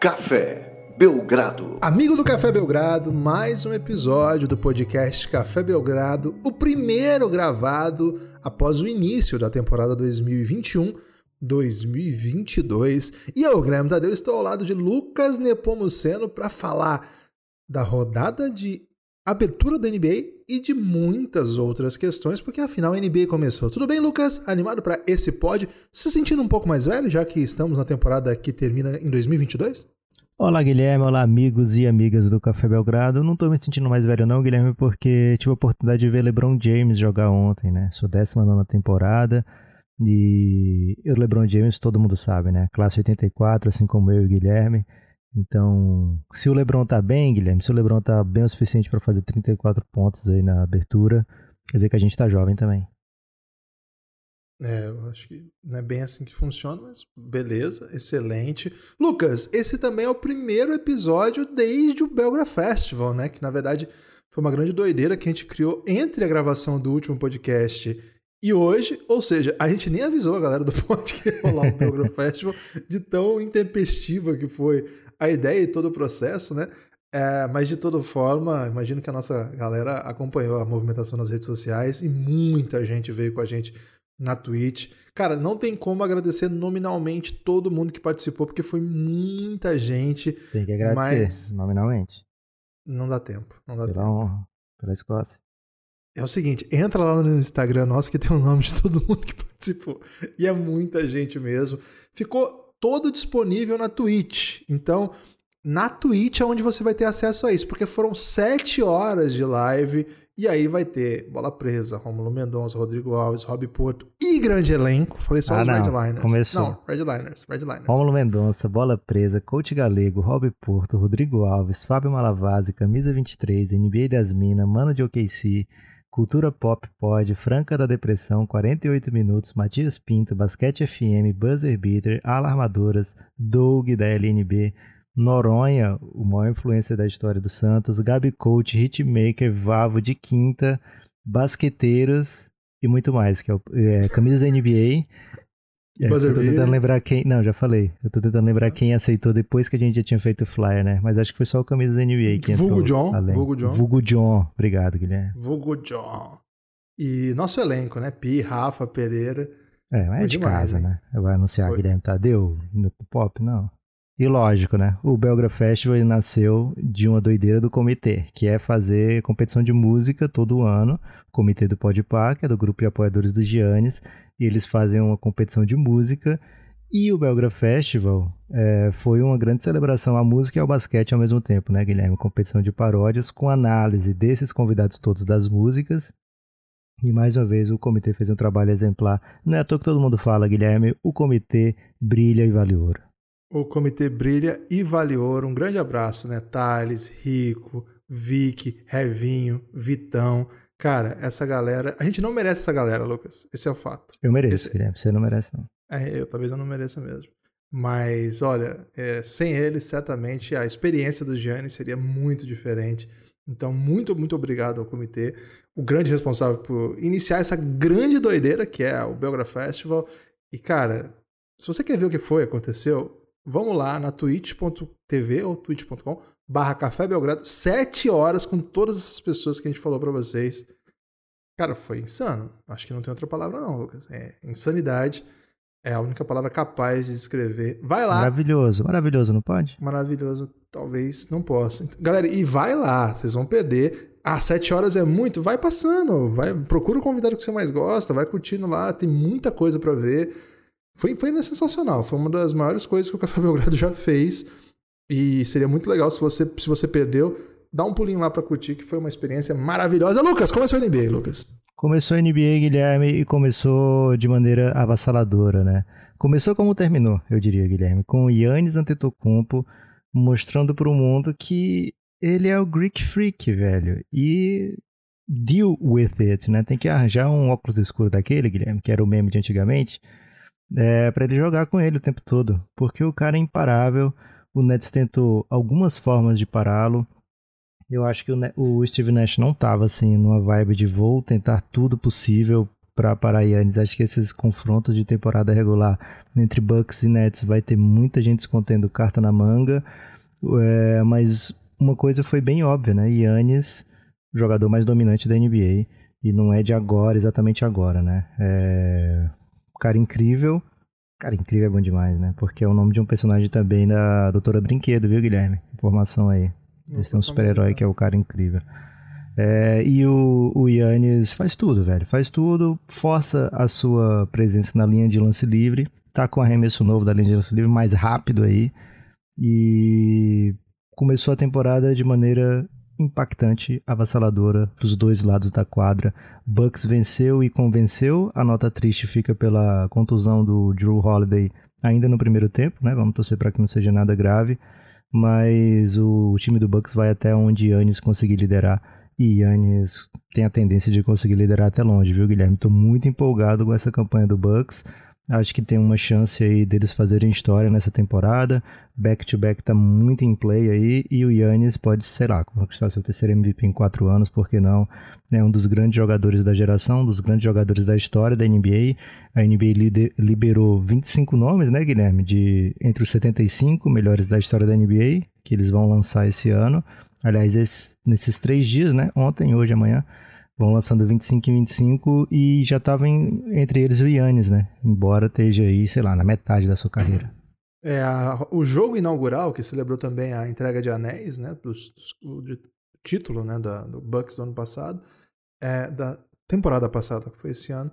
Café Belgrado. Amigo do Café Belgrado, mais um episódio do podcast Café Belgrado, o primeiro gravado após o início da temporada 2021. 2022 e eu, Guilherme Tadeu, estou ao lado de Lucas Nepomuceno para falar da rodada de abertura da NBA e de muitas outras questões, porque afinal a NBA começou. Tudo bem, Lucas? Animado para esse pod? Se sentindo um pouco mais velho, já que estamos na temporada que termina em 2022? Olá, Guilherme. Olá, amigos e amigas do Café Belgrado. Não tô me sentindo mais velho, não, Guilherme, porque tive a oportunidade de ver LeBron James jogar ontem, né? Sua 19 temporada. E o LeBron James, todo mundo sabe, né? Classe 84, assim como eu e o Guilherme. Então, se o LeBron tá bem, Guilherme, se o LeBron tá bem o suficiente para fazer 34 pontos aí na abertura, quer dizer que a gente tá jovem também. É, eu acho que não é bem assim que funciona, mas beleza, excelente. Lucas, esse também é o primeiro episódio desde o Belgra Festival, né? Que na verdade foi uma grande doideira que a gente criou entre a gravação do último podcast e hoje, ou seja, a gente nem avisou a galera do podcast que ia rolar o Belgra Festival de tão intempestiva que foi a ideia e todo o processo, né? É, mas de toda forma, imagino que a nossa galera acompanhou a movimentação nas redes sociais e muita gente veio com a gente na Twitch. Cara, não tem como agradecer nominalmente todo mundo que participou, porque foi muita gente. Tem que agradecer mas... nominalmente. Não dá tempo. Não dá pela tempo. honra, pela Escócia. É o seguinte, entra lá no Instagram nosso que tem o nome de todo mundo que participou. E é muita gente mesmo. Ficou todo disponível na Twitch. Então, na Twitch é onde você vai ter acesso a isso, porque foram sete horas de live. E aí vai ter Bola Presa, Romulo Mendonça, Rodrigo Alves, Rob Porto e grande elenco. Falei só ah, os não. Redliners. Começou. Não, Redliners, Redliners. Romulo Mendonça, Bola Presa, Coach Galego, Rob Porto, Rodrigo Alves, Fábio Malavase, Camisa 23, NBA das Minas, Mano de OKC, Cultura Pop Pod, Franca da Depressão, 48 Minutos, Matias Pinto, Basquete FM, Buzzer Beater, Alarmadoras, Doug da LNB, Noronha, o maior influência da história do Santos, Gabi Coach, Hitmaker, Vavo de Quinta, Basqueteiros e muito mais, que é, é Camisas NBA, é, eu tô tentando lembrar quem. Não, já falei. Eu tô tentando lembrar quem aceitou depois que a gente já tinha feito o flyer, né? Mas acho que foi só o camisa da NBA que Vulgo entrou. John. Além. Vulgo John. Vulgo John. Obrigado, Guilherme. Vulgo John. E nosso elenco, né? Pi, Rafa, Pereira. É, mas é de demais, casa, hein? né? Vai anunciar Foi. Guilherme Tadeu no pop? Não. E lógico, né? O Belgra Festival ele nasceu de uma doideira do comitê, que é fazer competição de música todo ano. O comitê do Podpah, que é do grupo de apoiadores do Giannis, e eles fazem uma competição de música. E o Belgra Festival é, foi uma grande celebração à música e ao basquete ao mesmo tempo, né, Guilherme? Competição de paródias com análise desses convidados todos das músicas. E mais uma vez o comitê fez um trabalho exemplar. Não é à toa que todo mundo fala, Guilherme, o comitê brilha e vale ouro. O comitê brilha e vale ouro. Um grande abraço, né? Thales, Rico, Vic, Revinho, Vitão. Cara, essa galera. A gente não merece essa galera, Lucas. Esse é o fato. Eu mereço, Esse- Guilherme, você não merece não. É, eu talvez eu não mereça mesmo. Mas, olha, é, sem eles, certamente a experiência do Gianni seria muito diferente. Então, muito, muito obrigado ao comitê, o grande responsável por iniciar essa grande doideira que é o Belgra Festival. E, cara, se você quer ver o que foi, aconteceu, vamos lá na twitch.tv ou twitch.com barra Café Belgrado, sete horas com todas essas pessoas que a gente falou pra vocês. Cara, foi insano. Acho que não tem outra palavra não, Lucas. É insanidade. É a única palavra capaz de descrever. Vai lá. Maravilhoso, maravilhoso, não pode? Maravilhoso. Talvez não possa. Então, Galera, e vai lá. Vocês vão perder. Ah, sete horas é muito. Vai passando. Vai, procura o convidado que você mais gosta. Vai curtindo lá. Tem muita coisa pra ver. Foi, foi sensacional. Foi uma das maiores coisas que o Café Belgrado já fez. E seria muito legal se você, se você perdeu. Dá um pulinho lá pra curtir, que foi uma experiência maravilhosa. Lucas, é seu NBA, Lucas? Começou a NBA, Guilherme, e começou de maneira avassaladora, né? Começou como terminou, eu diria, Guilherme, com o Yannis Antetokounmpo mostrando para o mundo que ele é o Greek Freak, velho. E deal with it, né? Tem que arranjar um óculos escuro daquele, Guilherme, que era o meme de antigamente, é, para ele jogar com ele o tempo todo. Porque o cara é imparável, o Nets tentou algumas formas de pará-lo. Eu acho que o, o Steve Nash não tava assim numa vibe de vou tentar tudo possível para parar Yannis. Acho que esses confrontos de temporada regular entre Bucks e Nets vai ter muita gente escondendo carta na manga. É, mas uma coisa foi bem óbvia, né? Yannis, jogador mais dominante da NBA. E não é de agora, exatamente agora, né? É... Cara incrível. Cara, incrível é bom demais, né? Porque é o nome de um personagem também da Doutora Brinquedo, viu, Guilherme? Informação aí. Eles têm um super-herói que é o cara incrível. É, e o, o Yannis faz tudo, velho. Faz tudo, força a sua presença na linha de lance livre. Tá com arremesso novo da linha de lance livre, mais rápido aí. E começou a temporada de maneira impactante, avassaladora dos dois lados da quadra. Bucks venceu e convenceu. A nota triste fica pela contusão do Drew Holiday ainda no primeiro tempo, né? Vamos torcer para que não seja nada grave. Mas o, time do Bucks vai até onde Yannis conseguir liderar. E Yannis tem a tendência de conseguir liderar até longe, viu, Guilherme? Estou muito empolgado com essa campanha do Bucks. Acho que tem uma chance aí deles fazerem história nessa temporada. Back-to-back tá muito em play aí. E o Yannis pode, sei lá, conquistar seu terceiro MVP em quatro anos, por que não? É um dos grandes jogadores da geração, um dos grandes jogadores da história da NBA. A NBA liberou 25 nomes, né, Guilherme? De entre os 75 melhores da história da NBA, que eles vão lançar esse ano. Aliás, esse, nesses três dias, né? Ontem, hoje, amanhã vão lançando 25 e 25 e já tava em, entre eles o Yannis, né? Embora esteja aí, sei lá, na metade da sua carreira. É, a, o jogo inaugural, que celebrou também a entrega de anéis, né? Dos, de título, né? Da, do Bucks do ano passado, é, da temporada passada, que foi esse ano,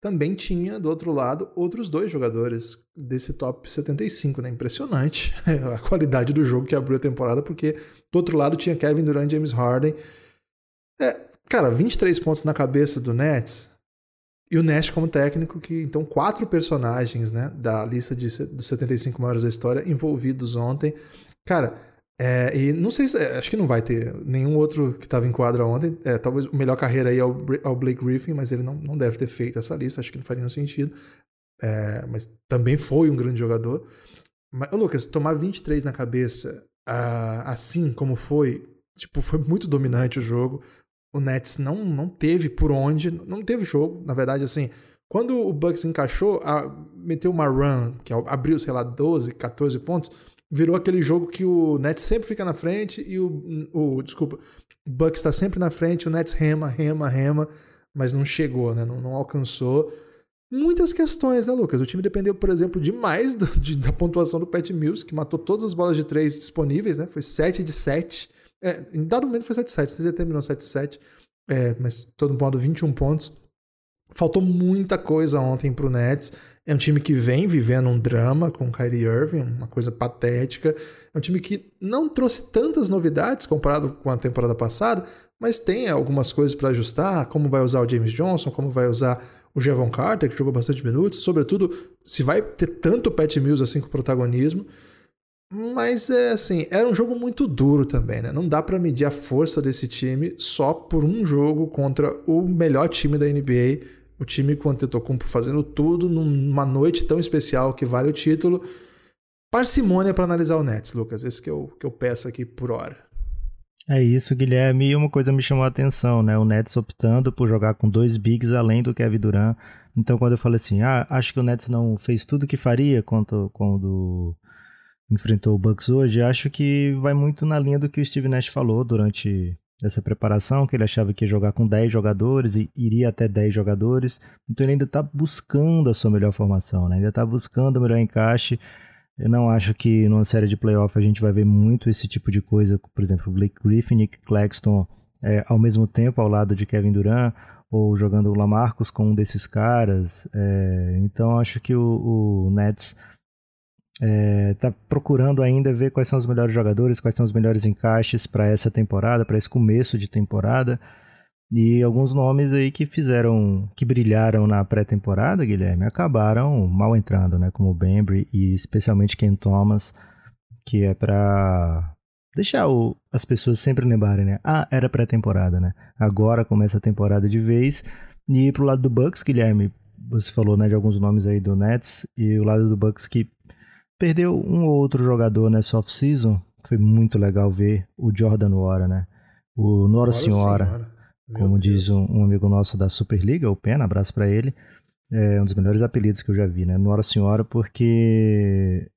também tinha, do outro lado, outros dois jogadores desse top 75, né? Impressionante a qualidade do jogo que abriu a temporada, porque do outro lado tinha Kevin Durant e James Harden. É, Cara, 23 pontos na cabeça do Nets e o Nash como técnico, que então quatro personagens né, da lista de, dos 75 maiores da história envolvidos ontem. Cara, é, e não sei se. É, acho que não vai ter nenhum outro que estava em quadra ontem. É, talvez o melhor carreira aí é o, é o, Blake Griffin, mas ele não, não deve ter feito essa lista, acho que não faria nenhum sentido. É, mas também foi um grande jogador. Mas, Lucas, tomar 23 na cabeça, uh, assim como foi, tipo, foi muito dominante o jogo o Nets não, não teve por onde, não teve jogo, na verdade, assim. Quando o Bucks encaixou, a, meteu uma run, que abriu, sei lá, 12, 14 pontos, virou aquele jogo que o Nets sempre fica na frente e o, o desculpa, o Bucks está sempre na frente, o Nets rema, rema, rema, mas não chegou, né? Não, não alcançou. Muitas questões, né, Lucas? O time dependeu, por exemplo, demais do, de, da pontuação do Pat Mills, que matou todas as bolas de três disponíveis, né? Foi 7 de 7. É, em dado momento foi 7-7, você terminou 7-7, é, mas todo modo 21 pontos. Faltou muita coisa ontem pro Nets. É um time que vem vivendo um drama com o Kyrie Irving, uma coisa patética. É um time que não trouxe tantas novidades comparado com a temporada passada, mas tem algumas coisas para ajustar, como vai usar o James Johnson, como vai usar o Jevon Carter, que jogou bastante minutos, sobretudo se vai ter tanto Pat Mills assim com protagonismo. Mas é assim, era um jogo muito duro também, né? Não dá para medir a força desse time só por um jogo contra o melhor time da NBA, o time com o Antetokounmpo fazendo tudo numa noite tão especial que vale o título. Parcimônia para analisar o Nets, Lucas. Esse que eu, que eu peço aqui por hora. É isso, Guilherme. E uma coisa me chamou a atenção, né? O Nets optando por jogar com dois bigs além do Kevin Durant. Então, quando eu falei assim, ah, acho que o Nets não fez tudo que faria quando, quando enfrentou o Bucks hoje, acho que vai muito na linha do que o Steve Nash falou durante essa preparação, que ele achava que ia jogar com 10 jogadores e iria até 10 jogadores. Então ele ainda está buscando a sua melhor formação, né? ainda está buscando o melhor encaixe. Eu não acho que numa série de playoff a gente vai ver muito esse tipo de coisa, por exemplo, Blake Griffin e Claxton é, ao mesmo tempo ao lado de Kevin Durant, ou jogando o Lamarcus com um desses caras. É, então acho que o, o Nets é, procurando ainda ver quais são os melhores jogadores, quais são os melhores encaixes para essa temporada, para esse começo de temporada. E alguns nomes aí que fizeram, que brilharam na pré-temporada, Guilherme, acabaram mal entrando, né? Como o Bembry e especialmente Ken Thomas, que é para deixar o, as pessoas sempre lembrarem, né? Ah, era pré-temporada, né? Agora começa a temporada de vez. E pro lado do Bucks, Guilherme, você falou né, de alguns nomes aí do Nets, e o lado do Bucks que Perdeu um ou outro jogador nessa off-season. Foi muito legal ver o Jordan Nora, né? O Nora Senhora. Senhora. Meu como Deus. diz um, um, amigo nosso da Superliga, o Pena, abraço para ele. É um dos melhores apelidos que eu já vi, né? Nora Senhora, porque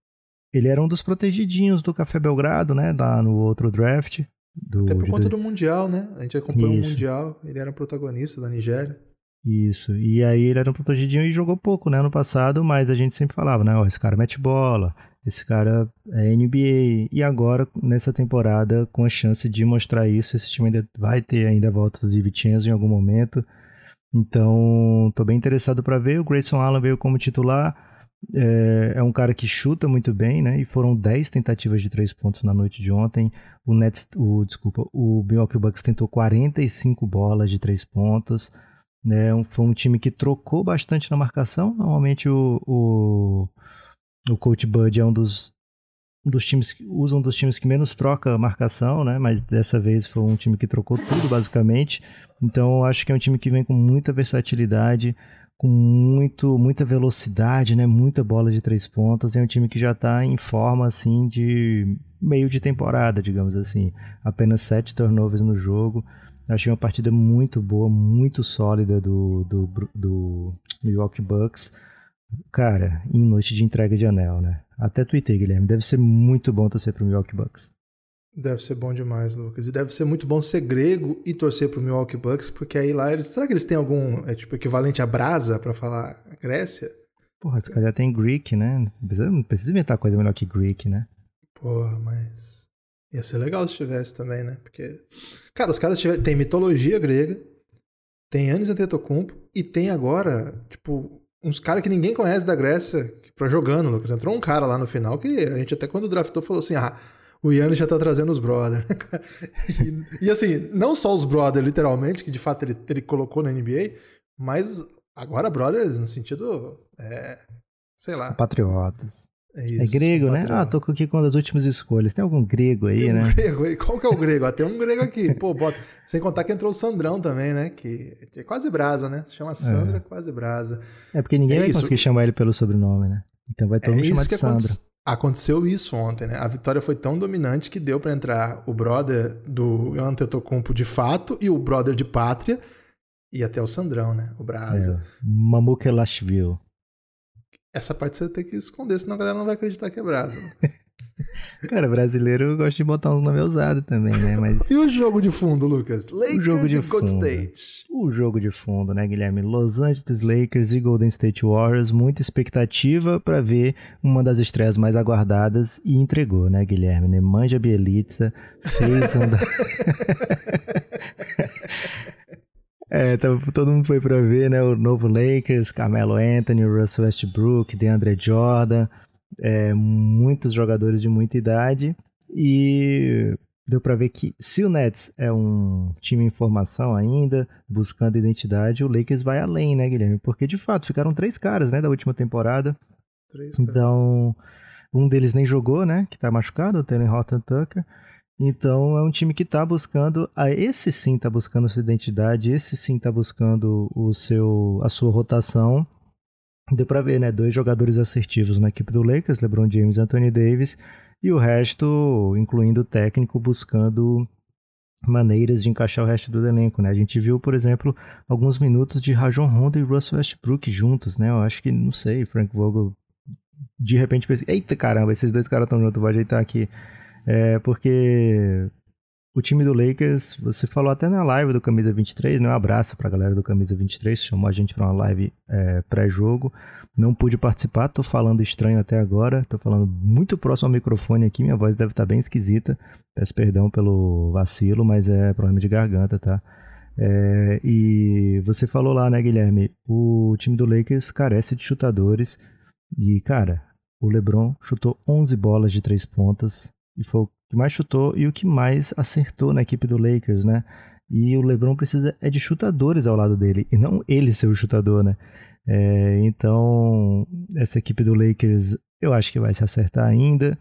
ele era um dos protegidinhos do Café Belgrado, né? Lá no outro draft. Do, Até por conta do... do Mundial, né? A gente acompanhou o Mundial, ele era protagonista da Nigéria. Isso. E aí ele era um protegidinho e jogou pouco, né, no passado, mas a gente sempre falava, né, ó, esse cara mete bola, esse cara é NBA. E agora, nessa temporada, com a chance de mostrar isso, esse time ainda vai ter ainda a volta do Divincenzo em algum momento. Então, tô bem interessado para ver. O Grayson Allen veio como titular. É, é, um cara que chuta muito bem, né? E foram 10 tentativas de 3 pontos na noite de ontem. O Nets, o, desculpa, o Milwaukee Bucks tentou 45 bolas de 3 pontos. Né? Foi um time que trocou bastante na marcação. Normalmente o, o, o Coach Bud é um dos, um dos times que usa um dos times que menos troca marcação, né? Mas dessa vez foi um time que trocou tudo basicamente. Então acho que é um time que vem com muita versatilidade, com muito, muita velocidade, né? Muita bola de três pontos. É um time que já está em forma assim de meio de temporada, digamos assim. Apenas sete turnovers no jogo. Achei uma partida muito boa, muito sólida do, do, do Milwaukee Bucks. Cara, em noite de entrega de anel, né? Até tuitei, Guilherme. Deve ser muito bom torcer pro Milwaukee Bucks. Deve ser bom demais, Lucas. E deve ser muito bom ser grego e torcer pro Milwaukee Bucks, porque aí lá eles. Será que eles têm algum é, tipo, equivalente a brasa para falar Grécia? Porra, os caras já tem Greek, né? Não precisa, não precisa inventar coisa melhor que Greek, né? Porra, mas. Ia ser legal se tivesse também, né? Porque. Cara, os caras tiver, tem mitologia grega, tem Anis Antetokounmpo e tem agora, tipo, uns caras que ninguém conhece da Grécia pra jogando, Lucas. Entrou um cara lá no final que a gente até quando draftou falou assim: ah, o Yannis já tá trazendo os brothers. e, e, assim, não só os brothers, literalmente, que de fato ele, ele colocou na NBA, mas agora brothers no sentido. É, sei lá. Patriotas. É, isso, é grego, né? Ah, tô aqui com uma das últimas escolhas. Tem algum grego aí, tem um né? grego aí. Qual que é o grego? Ah, tem um grego aqui. Pô, bota. Sem contar que entrou o Sandrão também, né? Que é quase brasa, né? Se chama Sandra, é. quase brasa. É porque ninguém é vai isso. conseguir chamar ele pelo sobrenome, né? Então vai todo é mundo chamar de Sandra. Aconteceu isso ontem, né? A vitória foi tão dominante que deu para entrar o brother do Antetokounmpo de fato e o brother de pátria e até o Sandrão, né? O Brasa. É, Mamukelashvili. Essa parte você tem que esconder, senão a galera não vai acreditar que é brasa. Cara, brasileiro gosta de botar uns nomes ousados também, né? Mas... e o jogo de fundo, Lucas? Lakers o jogo de e fundo. State. O jogo de fundo, né, Guilherme? Los Angeles Lakers e Golden State Warriors. Muita expectativa para ver uma das estreias mais aguardadas e entregou, né, Guilherme? Nemanja Bielitsa fez um da... É, então, todo mundo foi para ver, né? O novo Lakers, Carmelo Anthony, Russell Westbrook, DeAndre Jordan, é, muitos jogadores de muita idade e deu para ver que se o Nets é um time em formação ainda, buscando identidade, o Lakers vai além, né, Guilherme? Porque de fato ficaram três caras, né, da última temporada. Três então, um deles nem jogou, né, que tá machucado, o Taylor Horton Tucker. Então é um time que está buscando, a esse sim está buscando sua identidade, esse sim está buscando o seu, a sua rotação. Deu para ver, né? Dois jogadores assertivos na equipe do Lakers, LeBron James e Anthony Davis, e o resto, incluindo o técnico, buscando maneiras de encaixar o resto do elenco, né? A gente viu, por exemplo, alguns minutos de Rajon Rondo e Russell Westbrook juntos, né? Eu acho que, não sei, Frank Vogel de repente pensou, eita caramba, esses dois caras estão juntos, vou ajeitar aqui é porque o time do Lakers, você falou até na live do Camisa 23, né? Um abraço pra galera do Camisa 23, chamou a gente pra uma live é, pré-jogo. Não pude participar, tô falando estranho até agora, tô falando muito próximo ao microfone aqui, minha voz deve estar tá bem esquisita. Peço perdão pelo vacilo, mas é problema de garganta, tá? É, e você falou lá, né, Guilherme? O time do Lakers carece de chutadores. E, cara, o LeBron chutou 11 bolas de três pontas, e foi o que mais chutou e o que mais acertou na equipe do Lakers, né? E o LeBron precisa é de chutadores ao lado dele e não ele ser o chutador, né? É, então, essa equipe do Lakers eu acho que vai se acertar ainda.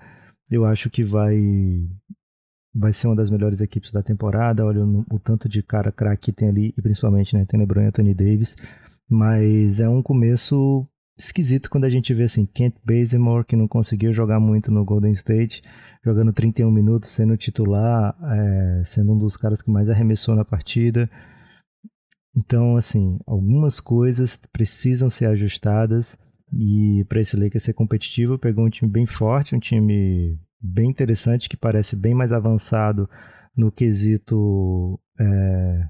Eu acho que vai vai ser uma das melhores equipes da temporada. Olha o, o tanto de cara craque que tem ali, e principalmente né, tem LeBron e Anthony Davis. Mas é um começo esquisito quando a gente vê assim, Kent Bazemore, que não conseguiu jogar muito no Golden State, jogando 31 minutos, sendo titular, é, sendo um dos caras que mais arremessou na partida. Então, assim, algumas coisas precisam ser ajustadas e para esse Lakers ser competitivo, pegou um time bem forte, um time bem interessante que parece bem mais avançado no quesito é,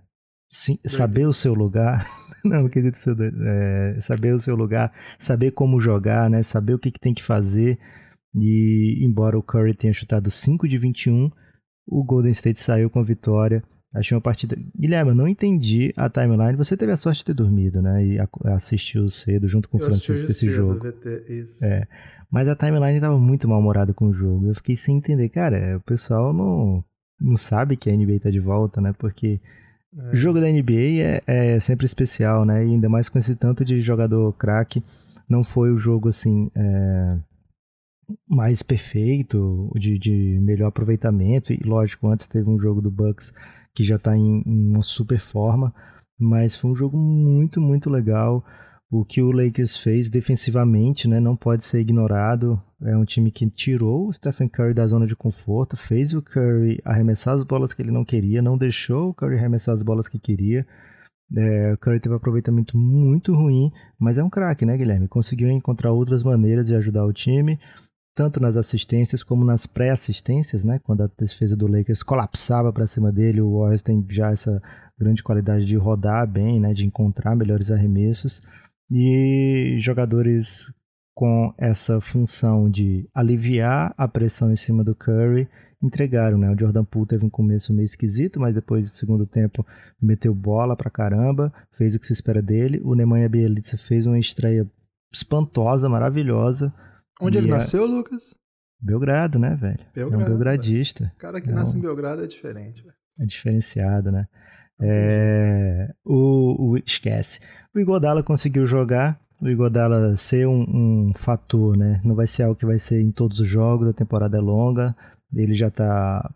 sim, saber o seu lugar. Não, no quesito seu, é, saber o seu lugar, saber como jogar, né? Saber o que, que tem que fazer. E embora o Curry tenha chutado 5 de 21, o Golden State saiu com a vitória Achei uma partida. Guilherme, eu não entendi a timeline. Você teve a sorte de ter dormido, né? E assistiu cedo junto com o Francisco esse cedo, jogo. VT, isso. É. Mas a timeline estava muito mal-humorada com o jogo. Eu fiquei sem entender. Cara, o pessoal não, não sabe que a NBA tá de volta, né? Porque é. o jogo da NBA é, é, sempre especial, né? E ainda mais com esse tanto de jogador craque. Não foi o jogo assim. É mais perfeito, de, de melhor aproveitamento. E lógico, antes teve um jogo do Bucks que já está em, em uma super forma, mas foi um jogo muito, muito legal. O que o Lakers fez defensivamente né, não pode ser ignorado. É um time que tirou o Stephen Curry da zona de conforto, fez o Curry arremessar as bolas que ele não queria, não deixou o Curry arremessar as bolas que queria. É, o Curry teve um aproveitamento muito ruim, mas é um craque, né, Guilherme? Conseguiu encontrar outras maneiras de ajudar o time tanto nas assistências como nas pré-assistências, né? Quando a defesa do Lakers colapsava para cima dele, o Warriors tem já essa grande qualidade de rodar bem, né? De encontrar melhores arremessos e jogadores com essa função de aliviar a pressão em cima do Curry entregaram, né? O Jordan Poole teve um começo meio esquisito, mas depois do segundo tempo meteu bola pra caramba, fez o que se espera dele. O Nemanja Bielitsa fez uma estreia espantosa, maravilhosa Onde ele é nasceu, Lucas? Belgrado, né, velho? Belgrado, é um belgradista. O cara que é nasce um... em Belgrado é diferente, velho. É diferenciado, né? É... O, o, esquece. O Igodala conseguiu jogar. O Igodala ser um, um, fator, né? Não vai ser algo que vai ser em todos os jogos. A temporada é longa. Ele já tá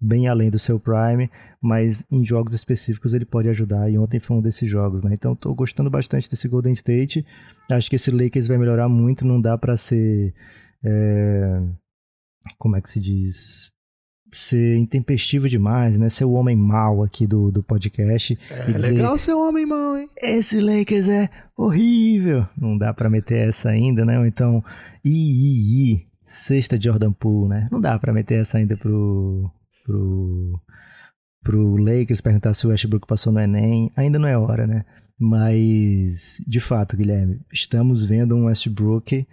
bem além do seu prime, mas em jogos específicos ele pode ajudar. E ontem foi um desses jogos, né? Então estou gostando bastante desse Golden State. Acho que esse Lakers vai melhorar muito. Não dá para ser é... como é que se diz? Ser intempestivo demais, né? Ser o homem mau aqui do, do podcast. É dizer, legal ser um homem mau, hein? Esse Lakers é horrível. Não dá para meter essa ainda, né? Ou então, ii, ii, sexta Jordan Poole, né? Não dá para meter essa ainda pro, pro, pro Lakers perguntar se o Westbrook passou no Enem. Ainda não é hora, né? Mas, de fato, Guilherme, estamos vendo um Westbrook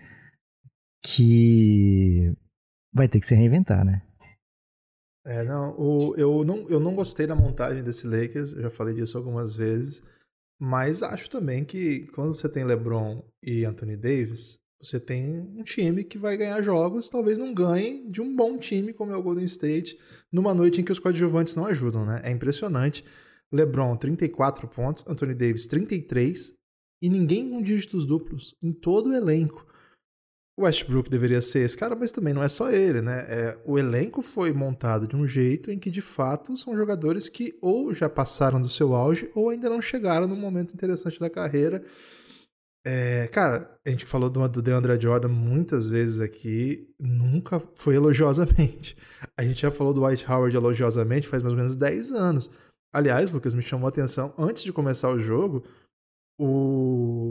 que vai ter que se reinventar, né? É, não, o, eu não, eu não gostei da montagem desse Lakers, eu já falei disso algumas vezes, mas acho também que quando você tem LeBron e Anthony Davis, você tem um time que vai ganhar jogos, talvez não ganhe de um bom time como é o Golden State, numa noite em que os coadjuvantes não ajudam, né? É impressionante. LeBron 34 pontos, Anthony Davis 33 e ninguém com dígitos duplos em todo o elenco. O Westbrook deveria ser esse cara, mas também não é só ele, né? É, o elenco foi montado de um jeito em que de fato são jogadores que ou já passaram do seu auge ou ainda não chegaram num momento interessante da carreira é, cara, a gente falou do, do DeAndre Jordan muitas vezes aqui, nunca foi elogiosamente. A gente já falou do White Howard elogiosamente faz mais ou menos 10 anos. Aliás, Lucas, me chamou a atenção, antes de começar o jogo, o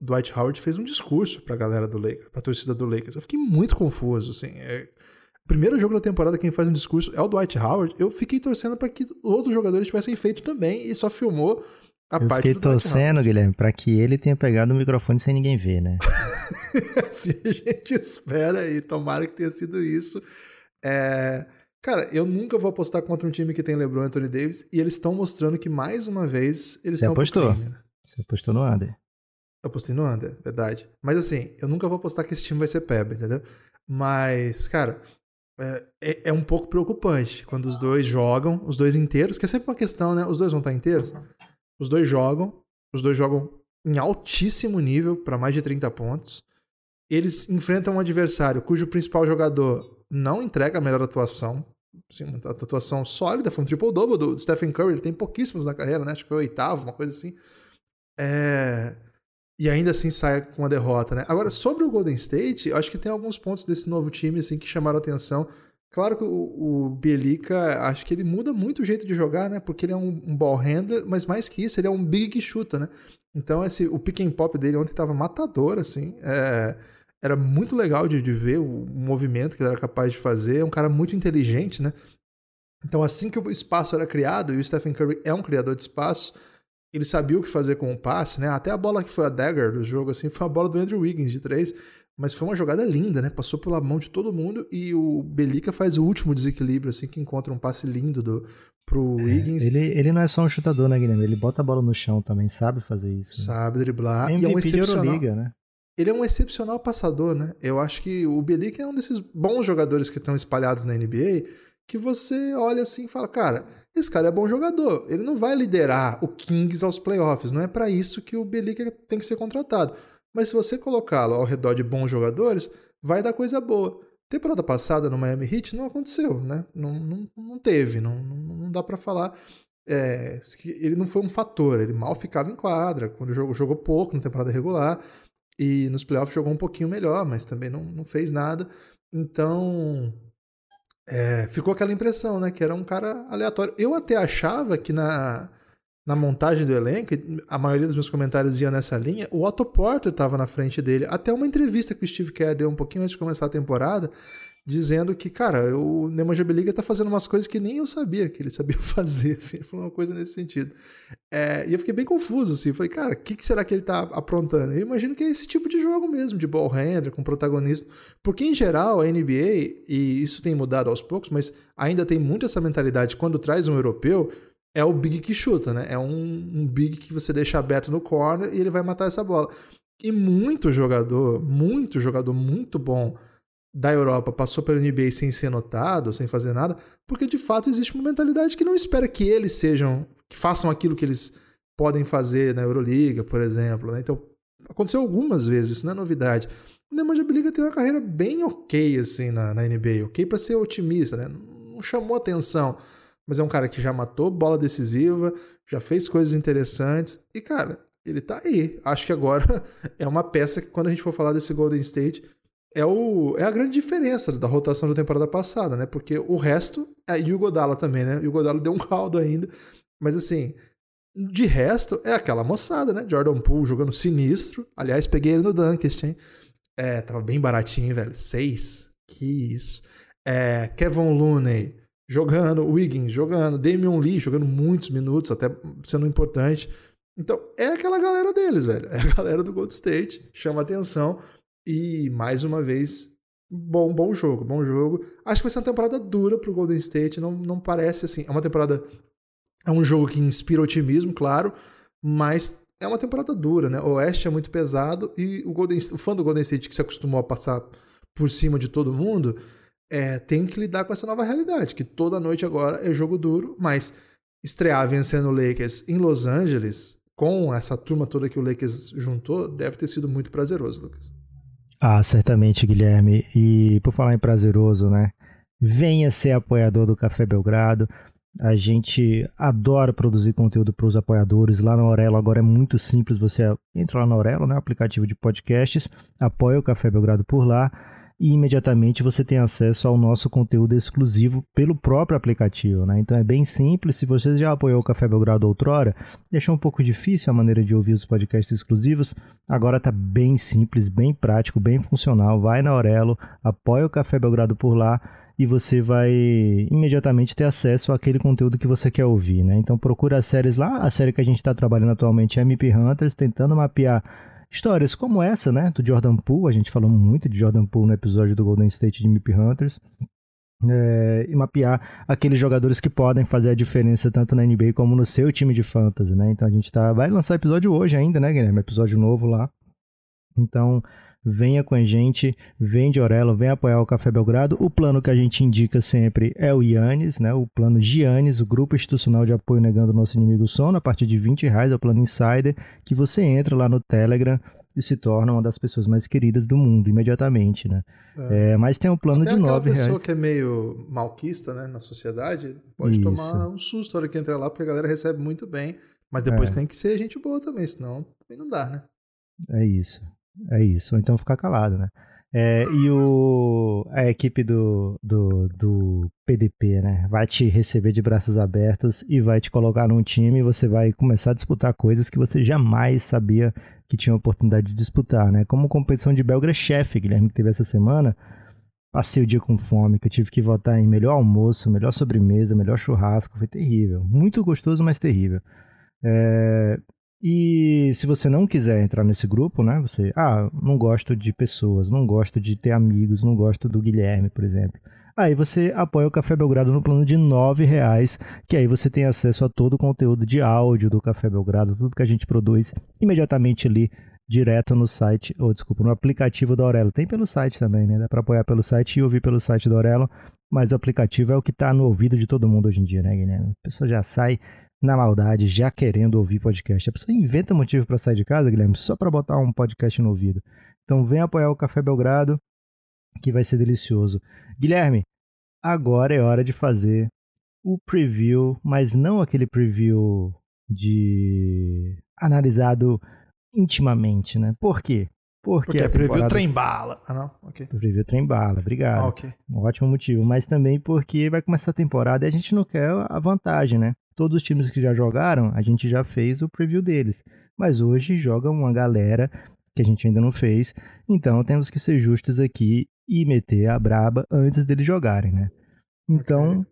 Dwight Howard fez um discurso pra galera do Lakers, pra torcida do Lakers. Eu fiquei muito confuso, assim. É... Primeiro jogo da temporada, quem faz um discurso é o Dwight Howard. Eu fiquei torcendo para que outros jogadores tivessem feito também e só filmou a eu fiquei torcendo, Guilherme, para que ele tenha pegado o microfone sem ninguém ver, né? Se a gente espera e tomara que tenha sido isso. É... Cara, eu nunca vou apostar contra um time que tem LeBron e Anthony Davis e eles estão mostrando que mais uma vez eles estão apostou. Crime, né? Você apostou no under. Eu apostei no under, verdade. Mas assim, eu nunca vou apostar que esse time vai ser peba, entendeu? Mas, cara, é, é, é, um pouco preocupante quando os dois jogam, os dois inteiros, que é sempre uma questão, né? Os dois vão estar inteiros. Os dois jogam, os dois jogam em altíssimo nível, para mais de 30 pontos. Eles enfrentam um adversário cujo principal jogador não entrega a melhor atuação. Assim, uma atuação sólida, foi um triple-double do Stephen Curry, ele tem pouquíssimos na carreira, né? Acho que foi o oitavo, uma coisa assim. É... E ainda assim sai com uma derrota, né? Agora, sobre o Golden State, acho que tem alguns pontos desse novo time assim, que chamaram atenção. Claro que o, o Bielica, acho que ele muda muito o jeito de jogar, né? Porque ele é um, um ball handler, mas mais que isso, ele é um big que chuta, né? Então esse, o pick and pop dele ontem tava matador, assim. É, era muito legal de, de ver o, o movimento que ele era capaz de fazer. É um cara muito inteligente, né? Então assim que o espaço era criado, e o Stephen Curry é um criador de espaço, ele sabia o que fazer com o passe, né? Até a bola que foi a dagger do jogo, assim, foi a bola do Andrew Wiggins de três. Mas foi uma jogada linda, né? Passou pela mão de todo mundo e o Belica faz o último desequilíbrio, assim, que encontra um passe lindo do, pro é, Wiggins. Ele, ele não é só um chutador, né, Guilherme? Ele bota a bola no chão também, sabe fazer isso. Né? Sabe driblar. MVP e é um excepcional. Euroliga, né? Ele é um excepcional passador, né? Eu acho que o Belica é um desses bons jogadores que estão espalhados na NBA que você olha assim e fala, cara, esse cara é bom jogador. Ele não vai liderar o Kings aos playoffs. Não é para isso que o Belica tem que ser contratado. Mas se você colocá-lo ao redor de bons jogadores, vai dar coisa boa. Temporada passada no Miami Heat não aconteceu, né? Não, não, não teve, não, não, dá para falar. É, ele não foi um fator, ele mal ficava em quadra, quando jogou, jogou pouco na temporada regular, e nos playoffs jogou um pouquinho melhor, mas também não, não fez nada. Então, é, ficou aquela impressão, né? Que era um cara aleatório. Eu até achava que na, na montagem do elenco, a maioria dos meus comentários ia nessa linha, o Otto Porter estava na frente dele. Até uma entrevista que o Steve Kerr deu um pouquinho antes de começar a temporada, dizendo que, cara, o Nemanja Beliga tá fazendo umas coisas que nem eu sabia que ele sabia fazer, assim, foi uma coisa nesse sentido. É, e eu fiquei bem confuso, assim, falei, cara, o que, que, será que ele tá aprontando? Eu imagino que é esse tipo de jogo mesmo, de ball handler, com protagonista, porque em geral a NBA, e isso tem mudado aos poucos, mas ainda tem muito essa mentalidade, quando traz um europeu, é o big que chuta, né? É um, um big que você deixa aberto no corner e ele vai matar essa bola. E muito jogador, muito jogador muito bom da Europa passou pela NBA sem ser notado, sem fazer nada, porque de fato existe uma mentalidade que não espera que eles sejam, que façam aquilo que eles podem fazer na Euroliga, por exemplo. Né? Então, aconteceu algumas vezes, isso não é novidade. O Nemanja Biliga tem uma carreira bem ok assim na, na NBA, ok para ser otimista, né? não chamou atenção mas é um cara que já matou bola decisiva, já fez coisas interessantes e, cara, ele tá aí. Acho que agora é uma peça que, quando a gente for falar desse Golden State, é, o, é a grande diferença da rotação da temporada passada, né? Porque o resto. É, e o Godala também, né? E o Godala deu um caldo ainda. Mas assim, de resto, é aquela moçada, né? Jordan Poole jogando sinistro. Aliás, peguei ele no Dunkest, hein? É, tava bem baratinho, velho. Seis. Que isso. É, Kevin Looney jogando, Wiggins jogando, Damian Lee jogando muitos minutos, até sendo importante. Então, é aquela galera deles, velho. É a galera do Gold State, chama atenção. E, mais uma vez, bom, bom jogo, bom jogo. Acho que vai ser uma temporada dura pro Golden State, não, não parece assim. É uma temporada. É um jogo que inspira otimismo, claro, mas é uma temporada dura, né? O Oeste é muito pesado e o, Golden, o fã do Golden State que se acostumou a passar por cima de todo mundo é, tem que lidar com essa nova realidade, que toda noite agora é jogo duro, mas estrear vencendo o Lakers em Los Angeles, com essa turma toda que o Lakers juntou, deve ter sido muito prazeroso, Lucas. Ah, certamente, Guilherme. E por falar em prazeroso, né? Venha ser apoiador do Café Belgrado. A gente adora produzir conteúdo para os apoiadores. Lá na Aurelo agora é muito simples. Você entra lá na Aurelo, né, aplicativo de podcasts, apoia o Café Belgrado por lá e imediatamente você tem acesso ao nosso conteúdo exclusivo pelo próprio aplicativo. Né? Então é bem simples. Se você já apoiou o Café Belgrado outrora, deixou um pouco difícil a maneira de ouvir os podcasts exclusivos, agora está bem simples, bem prático, bem funcional. Vai na Aurelo, apoia o Café Belgrado por lá e você vai imediatamente ter acesso àquele conteúdo que você quer ouvir. Né? Então procura as séries lá. A série que a gente está trabalhando atualmente é MP Hunters, tentando mapear Histórias como essa, né, do Jordan Poole, a gente falou muito de Jordan Poole no episódio do Golden State de Mip Hunters, é, e mapear aqueles jogadores que podem fazer a diferença tanto na NBA como no seu time de fantasy, né? Então a gente tá, vai lançar episódio hoje ainda, né, Guilherme? Episódio novo lá. Então venha com a gente, vem de Orelo, vem apoiar o Café Belgrado. O plano que a gente indica sempre é o Ianes, né? o plano Giannis, o Grupo Institucional de Apoio Negando o Nosso Inimigo Sono, a partir de 20 reais, é o plano Insider, que você entra lá no Telegram e se torna uma das pessoas mais queridas do mundo imediatamente, né? É. É, mas tem um plano Até de nove reais. pessoa que é meio malquista, né, na sociedade, pode Isso. tomar um susto na hora que entra lá, porque a galera recebe muito bem, mas depois é. tem que ser gente boa também, senão também não dá, né? É isso. É isso, ou então ficar calado, né? É, e o, a equipe do, do, do PDP, né? Vai te receber de braços abertos e vai te colocar num time e você vai começar a disputar coisas que você jamais sabia que tinha oportunidade de disputar, né? Como competição de Belgra Chef, Guilherme, que teve essa semana. Passei o dia com fome, que eu tive que votar em melhor almoço, melhor sobremesa, melhor churrasco. Foi terrível. Muito gostoso, mas terrível. É, e se você não quiser entrar nesse grupo, né? Você, ah, não gosto de pessoas, não gosto de ter amigos, não gosto do Guilherme, por exemplo. Aí você apoia o Café Belgrado no plano de R$ reais, que aí você tem acesso a todo o conteúdo de áudio do Café Belgrado, tudo que a gente produz imediatamente ali direto no site, ou desculpa, no aplicativo da Aurelo. Tem pelo site também, né? Dá para apoiar pelo site e ouvir pelo site da Aurelo, mas o aplicativo é o que está no ouvido de todo mundo hoje em dia, né, Guilherme? A pessoa já sai na maldade, já querendo ouvir podcast. A pessoa inventa motivo para sair de casa, Guilherme, só para botar um podcast no ouvido. Então vem apoiar o Café Belgrado, que vai ser delicioso. Guilherme, agora é hora de fazer o preview, mas não aquele preview de analisado intimamente, né? Por quê? Porque, Porque é temporada... preview trem bala. Ah, não? Ok. Preview trem bala, obrigado. Ah, ok. Um ótimo motivo. Mas também porque vai começar a temporada e a gente não quer a vantagem, né? Todos os times que já jogaram, a gente já fez o preview deles. Mas hoje joga uma galera que a gente ainda não fez. Então temos que ser justos aqui e meter a braba antes deles jogarem, né? Então,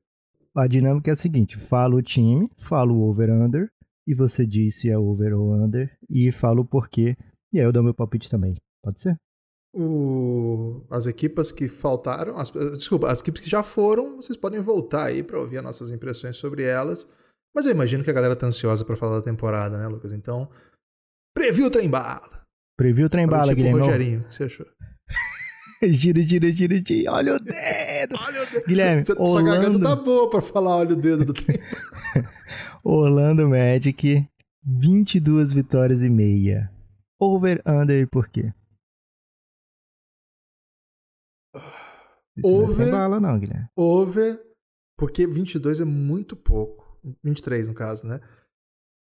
a dinâmica é a seguinte: falo o time, falo o over-under, e você diz se é over ou under, e falo o porquê, e aí eu dou meu palpite também. Pode ser? O... As equipas que faltaram, as... desculpa, as equipes que já foram, vocês podem voltar aí para ouvir as nossas impressões sobre elas. Mas eu imagino que a galera tá ansiosa para falar da temporada, né, Lucas? Então, preview trem bala. Preview trem bala, tipo Guilherme. Rogerinho, o que você achou? gira, gira, gira, gira. Olha o dedo. olha o dedo. Guilherme, você, Orlando... sua garganta tá boa pra falar olha o dedo do trem. Orlando Magic, 22 vitórias e meia. Over, under, por quê? Isso over, não é bala não, Guilherme. Over, porque 22 é muito pouco. 23 no caso, né?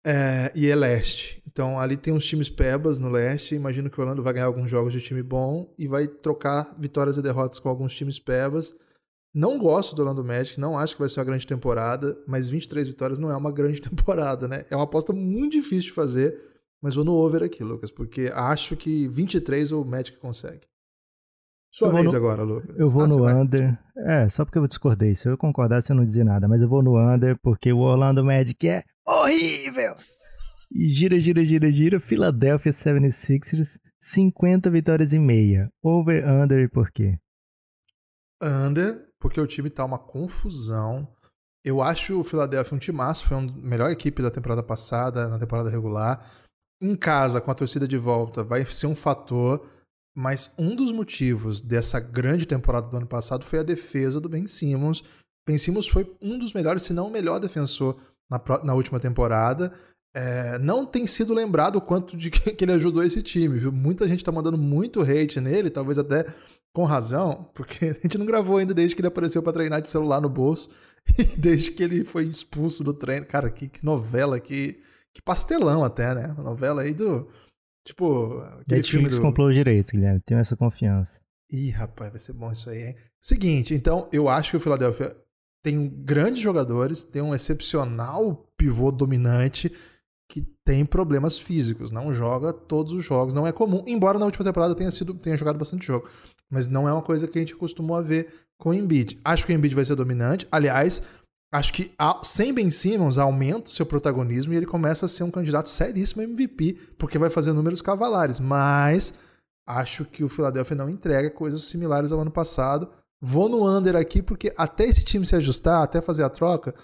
É, e é leste. Então ali tem uns times pebas no leste. Imagino que o Orlando vai ganhar alguns jogos de time bom e vai trocar vitórias e derrotas com alguns times pebas. Não gosto do Orlando Magic, não acho que vai ser uma grande temporada, mas 23 vitórias não é uma grande temporada, né? É uma aposta muito difícil de fazer, mas vou no over aqui, Lucas, porque acho que 23 o Magic consegue. Sua vez no, agora, Lucas. Eu vou ah, no under. Vai? É, só porque eu discordei. Se eu concordasse, eu não dizia nada. Mas eu vou no under porque o Orlando Magic é horrível. E gira, gira, gira, gira. Philadelphia 76ers, 50 vitórias e meia. Over, under por quê? Under, porque o time tá uma confusão. Eu acho o Philadelphia um timaço. Foi a melhor equipe da temporada passada, na temporada regular. Em casa, com a torcida de volta, vai ser um fator mas um dos motivos dessa grande temporada do ano passado foi a defesa do Ben Simmons. Ben Simmons foi um dos melhores, se não o melhor defensor na, na última temporada. É, não tem sido lembrado o quanto de que, ele ajudou esse time, viu? Muita gente tá mandando muito hate nele, talvez até com razão, porque a gente não gravou ainda desde que ele apareceu para treinar de celular no bolso e desde que ele foi expulso do treino. Cara, que, que novela, que, que pastelão até, né? Uma novela aí do Tipo, aquele Netflix filme do... comprou o direito, Guilherme. Tenho essa confiança. Ih, rapaz, vai ser bom isso aí, hein? Seguinte, então, eu acho que o Philadelphia tem grandes jogadores, tem um excepcional pivô dominante que tem problemas físicos, não joga todos os jogos, não é comum, embora na última temporada tenha sido tenha jogado bastante jogo, mas não é uma coisa que a gente costumou ver com o Embiid. Acho que o Embiid vai ser dominante. Aliás, Acho que sem Ben Simmons aumenta o seu protagonismo e ele começa a ser um candidato seríssimo a MVP, porque vai fazer números cavalares. Mas acho que o Philadelphia não entrega coisas similares ao ano passado. Vou no under aqui, porque até esse time se ajustar, até fazer a troca,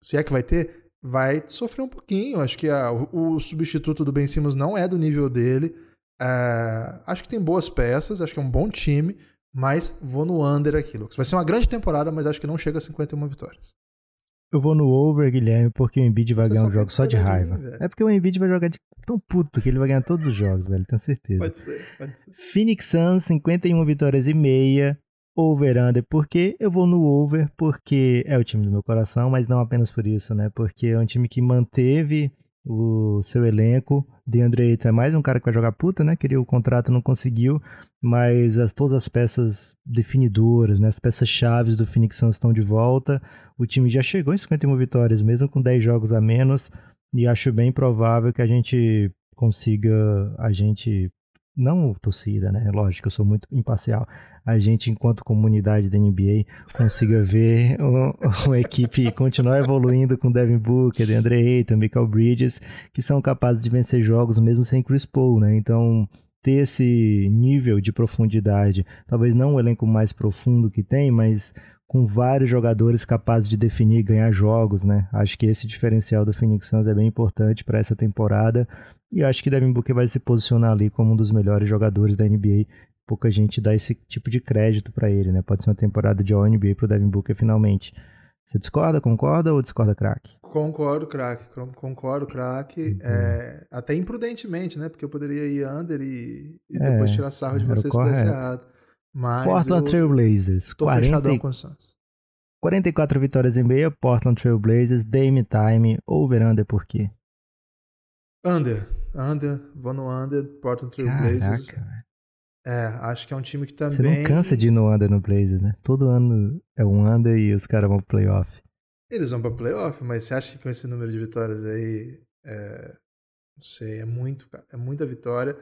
se é que vai ter, vai sofrer um pouquinho. Acho que a, o, o, substituto do Ben Simmons não é do nível dele. É, acho que tem boas peças, acho que é um bom time, mas vou no under aqui, Lucas. Vai ser uma grande temporada, mas acho que não chega a 51 vitórias. Eu vou no over, Guilherme, porque o Embiid vai Você ganhar um jogo só de raiva. Mim, é porque o Embiid vai jogar de tão puto que ele vai ganhar todos os jogos, velho, tenho certeza. Pode ser, pode ser. Phoenix Suns, 51 vitórias e meia. Over under, porque eu vou no over, porque é o time do meu coração, mas não apenas por isso, né? Porque é um time que manteve o seu elenco. DeAndre Ayton é mais um cara que vai jogar puta, né? Queria o contrato, não conseguiu, mas as, todas as peças definidoras, né? As peças chaves do Phoenix Suns estão de volta. O time já chegou em 51 vitórias, mesmo com 10 jogos a menos, e acho bem provável que a gente consiga, a gente não torcida, né? Lógico, eu sou muito imparcial. A gente, enquanto comunidade da NBA, consiga ver uma equipe continuar evoluindo com Devin Booker, DeAndre Ayton, Michael Bridges, que são capazes de vencer jogos mesmo sem Chris Paul, né? Então, ter esse nível de profundidade, talvez não o elenco mais profundo que tem, mas com vários jogadores capazes de definir e ganhar jogos, né? Acho que esse diferencial do Phoenix Suns é bem importante para essa temporada e acho que Devin Booker vai se posicionar ali como um dos melhores jogadores da NBA. Pouca gente dá esse tipo de crédito para ele, né? Pode ser uma temporada de All-NBA pro Devin Booker finalmente. Você discorda, concorda ou discorda, craque? Concordo, craque. Concordo, craque. Uhum. É, até imprudentemente, né? Porque eu poderia ir under e, e é, depois tirar sarro de você se desse errado. Mas Portland Trail Blazers. Tô 40... fechadão com o Suns. 44 vitórias e meia, Portland Trail Blazers, Dame Time, over under por quê? Under. Under, vou no under, Portland Trail Blazers. É, acho que é um time que também. Você não cansa de ir no under no Blazers, né? Todo ano é um under e os caras vão pro playoff. Eles vão pra playoff, mas você acha que com esse número de vitórias aí. É... Não sei, é muito, cara. É muita vitória.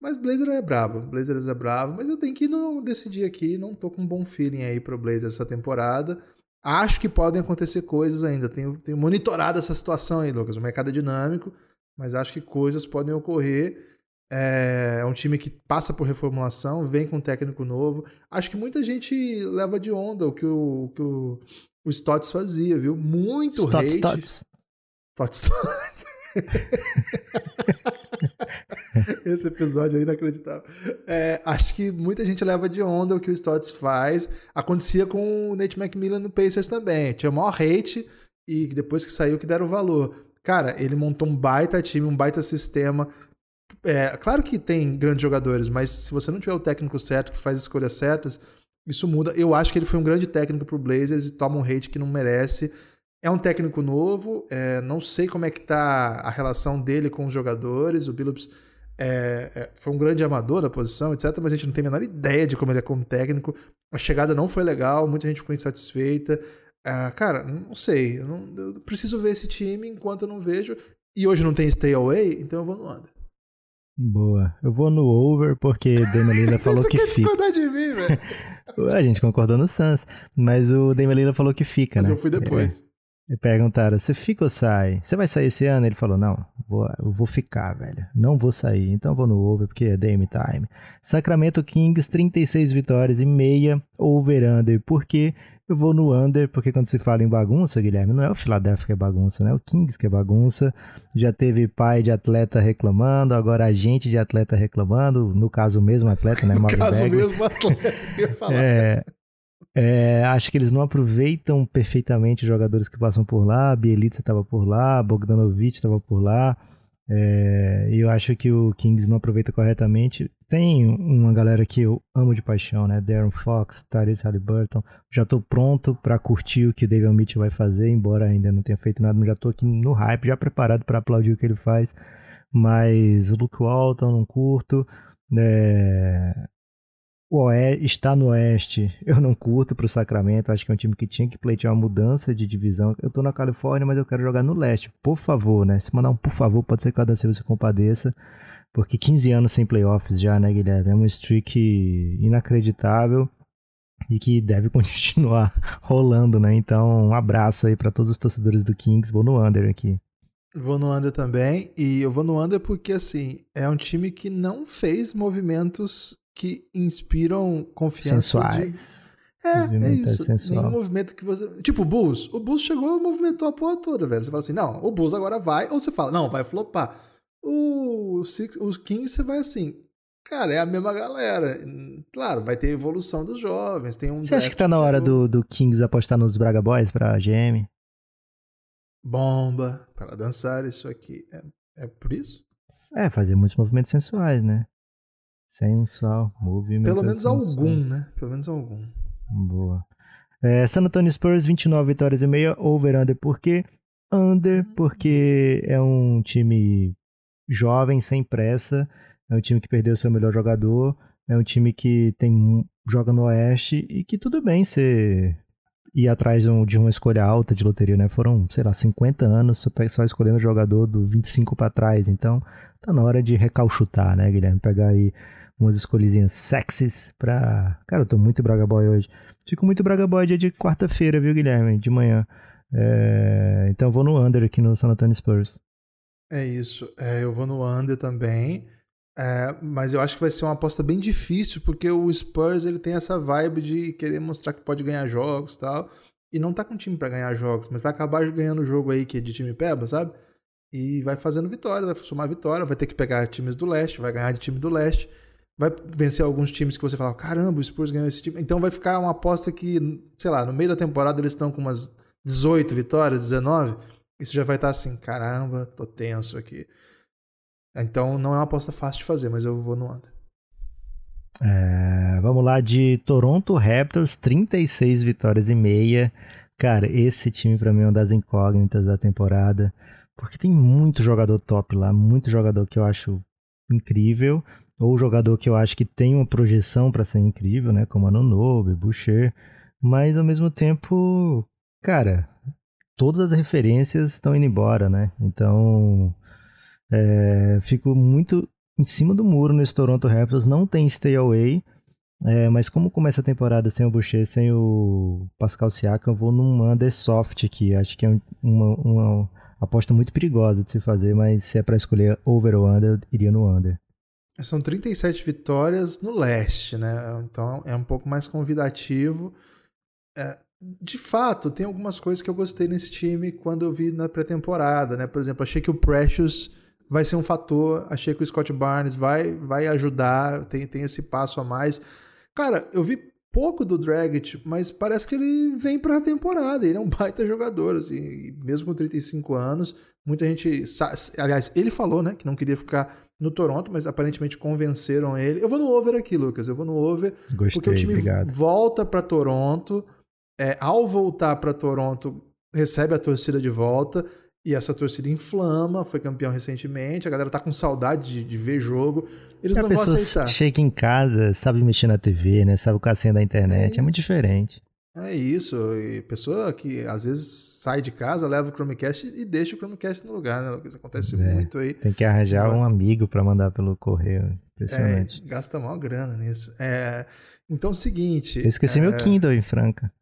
Mas Blazer é brabo. Blazers é brabo, mas eu tenho que não decidir aqui. Não tô com um bom feeling aí pro Blazers essa temporada. Acho que podem acontecer coisas ainda. Tenho, tenho monitorado essa situação aí, Lucas. O mercado é dinâmico mas acho que coisas podem ocorrer. É um time que passa por reformulação, vem com um técnico novo. Acho que muita gente leva de onda o que o, que o, o Stotts fazia, viu? Muito Stott, hate. Stotts. Stotts, Stotts. Esse episódio é inacreditável. É, acho que muita gente leva de onda o que o Stotts faz. Acontecia com o Nate McMillan no Pacers também. Tinha maior hate e depois que saiu que deram valor. Cara, ele montou um baita time, um baita sistema. É, claro que tem grandes jogadores, mas se você não tiver o técnico certo, que faz escolhas certas, isso muda. Eu acho que ele foi um grande técnico pro Blazers e toma um hate que não merece. É um técnico novo, é, não sei como é que tá a relação dele com os jogadores. O Billups é, é, foi um grande amador na posição, etc. Mas a gente não tem a menor ideia de como ele é como técnico. A chegada não foi legal, muita gente ficou insatisfeita. Ah, cara, não sei. Eu, não, eu, preciso ver esse time enquanto eu não vejo. E hoje não tem stay away, então eu vou no under. Boa. Eu vou no over porque Damian Lillard falou Você que quer fica. discordar de mim, velho? a gente concordou no Suns, mas o Damian Lillard falou que fica, mas né? Mas eu fui depois. É, e perguntaram, você fica ou sai? Você vai sair esse ano? Ele falou, não, vou, eu vou ficar, velho. Não vou sair, então eu vou no over porque é Dame Time. Sacramento Kings, 36 vitórias e meia, over-under, porque eu vou no under, porque quando se fala em bagunça, Guilherme, não é o Philadelphia que é bagunça, né? É o Kings que é bagunça. Já teve pai de atleta reclamando, agora agente de atleta reclamando, no caso mesmo atleta, né? No caso mesmo atleta, isso que eu ia falar. É, é, acho que eles não aproveitam perfeitamente os jogadores que passam por lá. Bielitsa estava por lá, Bogdanovic estava por lá. É, eu acho que o Kings não aproveita corretamente. Tem uma galera que eu amo de paixão, né? Darren Fox, Tyrese Halliburton. Já tô pronto para curtir o que o David Mitchell vai fazer, embora ainda não tenha feito nada, mas já tô aqui no hype, já preparado para aplaudir o que ele faz. Mas Luke Walton não curto. É, o Oeste, está no Oeste, eu não curto para o Sacramento. Acho que é um time que tinha que pleitear uma mudança de divisão. Eu estou na Califórnia, mas eu quero jogar no Leste. Por favor, né? Se mandar um por favor, pode ser que cada Silva se compadeça. Porque 15 anos sem playoffs já, né, Guilherme? É um streak inacreditável e que deve continuar rolando, né? Então, um abraço aí para todos os torcedores do Kings. Vou no under aqui. Vou no under também. E eu vou no under porque, assim, é um time que não fez movimentos que inspiram confiança. Sensuais. De... É, é isso. Sensual. Nenhum movimento que você. Tipo, o Bulls. O Bulls chegou e movimentou a porra toda, velho. Você fala assim, não, o Bulls agora vai. Ou você fala, não, vai flopar. O, Six, o Kings você vai assim. Cara, é a mesma galera. Claro, vai ter evolução dos jovens. Tem um você acha que tá na hora do, do Kings apostar nos Braga Boys pra GM? Bomba, para dançar isso aqui. É, é por isso? É, fazer muitos movimentos sensuais, né? Sensual, movimento. Pelo menos sensual. algum, né? Pelo menos algum. Boa. É, San Antonio Spurs, 29 vitórias e meia, over-under, por quê? under, porque é um time jovem, sem pressa, é um time que perdeu seu melhor jogador, é um time que tem joga no Oeste e que tudo bem ser ir atrás de uma escolha alta de loteria, né? Foram, sei lá, 50 anos só escolhendo jogador do 25 para trás. Então, tá na hora de recalchutar, né, Guilherme? Pegar aí umas escolhinhas sexys pra. Cara, eu tô muito Braga Boy hoje. Fico muito Braga Boy dia de quarta-feira, viu, Guilherme? De manhã. É... Então vou no under aqui no San Antonio Spurs. É isso. É, eu vou no under também. É, mas eu acho que vai ser uma aposta bem difícil, porque o Spurs ele tem essa vibe de querer mostrar que pode ganhar jogos e tal. E não tá com time para ganhar jogos, mas vai acabar ganhando o jogo aí que é de time peba, sabe? E vai fazendo vitória, vai somar vitória, vai ter que pegar times do leste, vai ganhar de time do leste, vai vencer alguns times que você fala, caramba, o Spurs ganhou esse time. Então vai ficar uma aposta que, sei lá, no meio da temporada eles estão com umas 18 vitórias, 19. Isso já vai estar tá assim, caramba, tô tenso aqui. Então não é uma aposta fácil de fazer, mas eu vou no under. É, vamos lá de Toronto Raptors, 36 vitórias e meia. Cara, esse time para mim é uma das incógnitas da temporada, porque tem muito jogador top lá, muito jogador que eu acho incrível, ou jogador que eu acho que tem uma projeção para ser incrível, né, como Anunobi, Boucher, mas ao mesmo tempo, cara, todas as referências estão indo embora, né? Então, é, fico muito em cima do muro nesse Toronto Raptors. Não tem stay away. É, mas como começa a temporada sem o Boucher, sem o Pascal Siakam, eu vou num under soft aqui. Acho que é uma, uma aposta muito perigosa de se fazer, mas se é para escolher over ou under, eu iria no under. São 37 vitórias no leste, né? Então é um pouco mais convidativo. É, de fato, tem algumas coisas que eu gostei nesse time quando eu vi na pré-temporada, né? Por exemplo, achei que o Precious vai ser um fator. Achei que o Scott Barnes vai, vai ajudar, tem, tem esse passo a mais. Cara, eu vi pouco do Dragic, mas parece que ele vem para a temporada. Ele é um baita jogador, assim, mesmo com 35 anos. Muita gente. Aliás, ele falou, né, que não queria ficar no Toronto, mas aparentemente convenceram ele. Eu vou no over aqui, Lucas. Eu vou no over. Gostei, porque o time obrigado. volta para Toronto. É, ao voltar para Toronto, recebe a torcida de volta. E essa torcida inflama, foi campeão recentemente, a galera tá com saudade de, de ver jogo. Eles a não vão aceitar. Chega em casa, sabe mexer na TV, né? Sabe o casinho da internet. É, é, muito diferente. É isso. E pessoa que às vezes sai de casa, leva o Chromecast e deixa o Chromecast no lugar, né? Isso acontece é, muito aí. Tem que arranjar um amigo para mandar pelo correio. Impressionante. É, gasta maior grana nisso. É, então é o seguinte. Eu esqueci meu é, Kindle em Franca.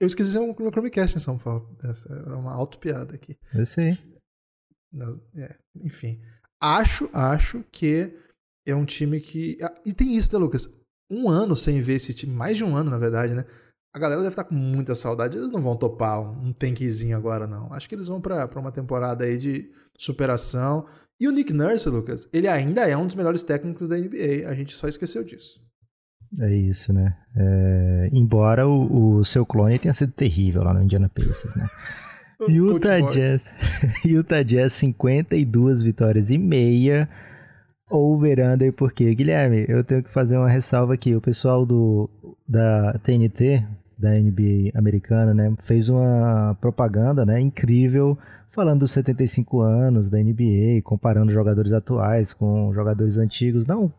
Eu esqueci o meu Chromecast em São Paulo. Essa era uma auto-piada aqui. Eu sei. É, enfim. Acho, acho que é um time que. Ah, e tem isso, né, Lucas? Um ano sem ver esse time, mais de um ano, na verdade, né? A galera deve estar com muita saudade. Eles não vão topar um tankzinho agora, não. Acho que eles vão para uma temporada aí de superação. E o Nick Nurse, Lucas, ele ainda é um dos melhores técnicos da NBA. A gente só esqueceu disso. É isso, né? É, embora o, o, seu clone tenha sido terrível lá no Indiana Pacers, né? Utah Jazz, Utah Jazz 52 vitórias e meia over-under, porque, Guilherme, eu tenho que fazer uma ressalva aqui. O pessoal do, da TNT, da NBA americana, né, fez uma propaganda né, incrível falando dos 75 anos da NBA, comparando jogadores atuais com jogadores antigos. Não